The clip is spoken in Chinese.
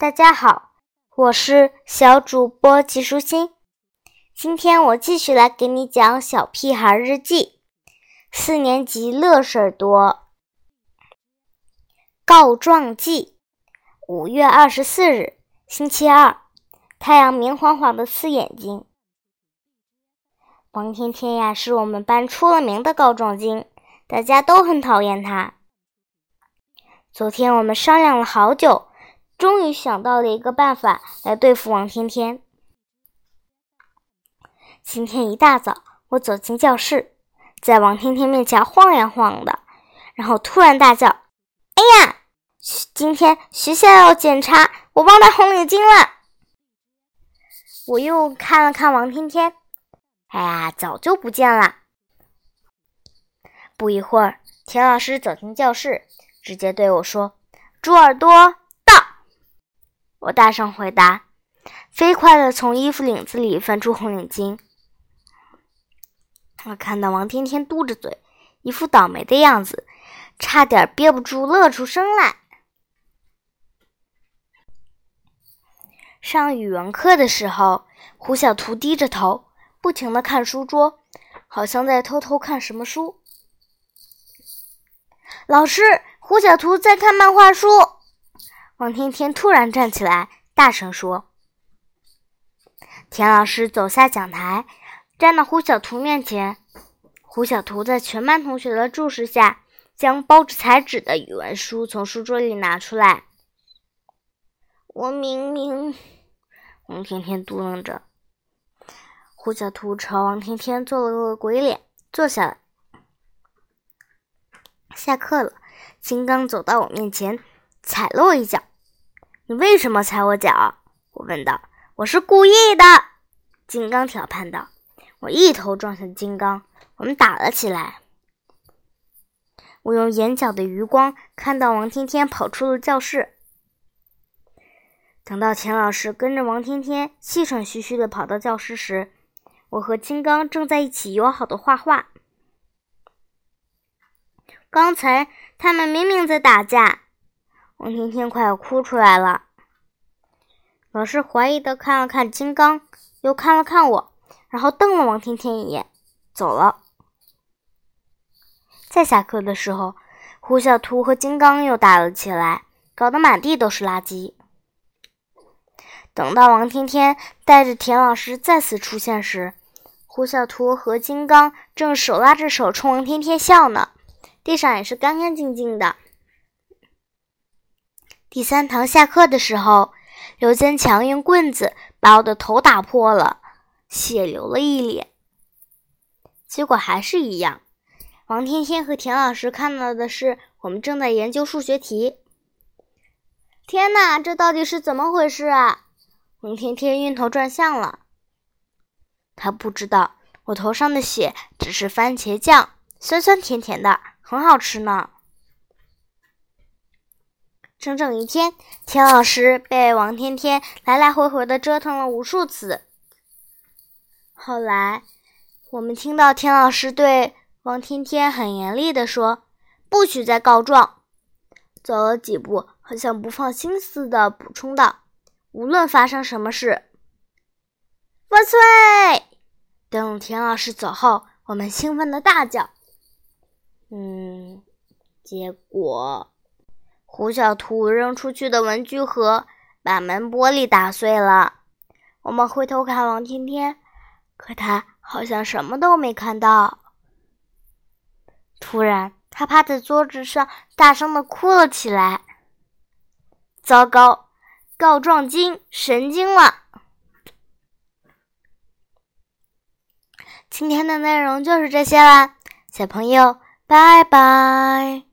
大家好，我是小主播季舒心。今天我继续来给你讲《小屁孩日记》，四年级乐事儿多。告状记，五月二十四日，星期二，太阳明晃晃的刺眼睛。王天天呀，是我们班出了名的告状精，大家都很讨厌他。昨天我们商量了好久。终于想到了一个办法来对付王天天。今天一大早，我走进教室，在王天天面前晃呀晃的，然后突然大叫：“哎呀，今天学校要检查，我忘带红领巾了。”我又看了看王天天，哎呀，早就不见了。不一会儿，田老师走进教室，直接对我说：“猪耳朵。”我大声回答，飞快地从衣服领子里翻出红领巾。我看到王天天嘟着嘴，一副倒霉的样子，差点憋不住乐出声来。上语文课的时候，胡小图低着头，不停地看书桌，好像在偷偷看什么书。老师，胡小图在看漫画书。王天天突然站起来，大声说：“田老师走下讲台，站到胡小图面前。胡小图在全班同学的注视下，将包着彩纸的语文书从书桌里拿出来。我明明……”王天天嘟囔着。胡小图朝王天天做了个鬼脸，坐下来。下课了，金刚走到我面前，踩了我一脚。你为什么踩我脚？我问道。我是故意的，金刚挑判道。我一头撞向金刚，我们打了起来。我用眼角的余光看到王天天跑出了教室。等到钱老师跟着王天天气喘吁吁地跑到教室时，我和金刚正在一起友好的画画。刚才他们明明在打架。王天天快要哭出来了。老师怀疑的看了看金刚，又看了看我，然后瞪了王天天一眼，走了。在下课的时候，胡小图和金刚又打了起来，搞得满地都是垃圾。等到王天天带着田老师再次出现时，胡小图和金刚正手拉着手冲王天天笑呢，地上也是干干净净的。第三堂下课的时候，刘坚强用棍子把我的头打破了，血流了一脸。结果还是一样，王天天和田老师看到的是我们正在研究数学题。天哪，这到底是怎么回事啊？王天天晕头转向了。他不知道我头上的血只是番茄酱，酸酸甜甜的，很好吃呢。整整一天，田老师被王天天来来回回的折腾了无数次。后来，我们听到田老师对王天天很严厉的说：“不许再告状。”走了几步，好像不放心似的补充道：“无论发生什么事，万岁！”等田老师走后，我们兴奋的大叫：“嗯！”结果。胡小图扔出去的文具盒把门玻璃打碎了。我们回头看王天天，可他好像什么都没看到。突然，他趴在桌子上，大声的哭了起来。糟糕，告状精神经了！今天的内容就是这些啦，小朋友，拜拜。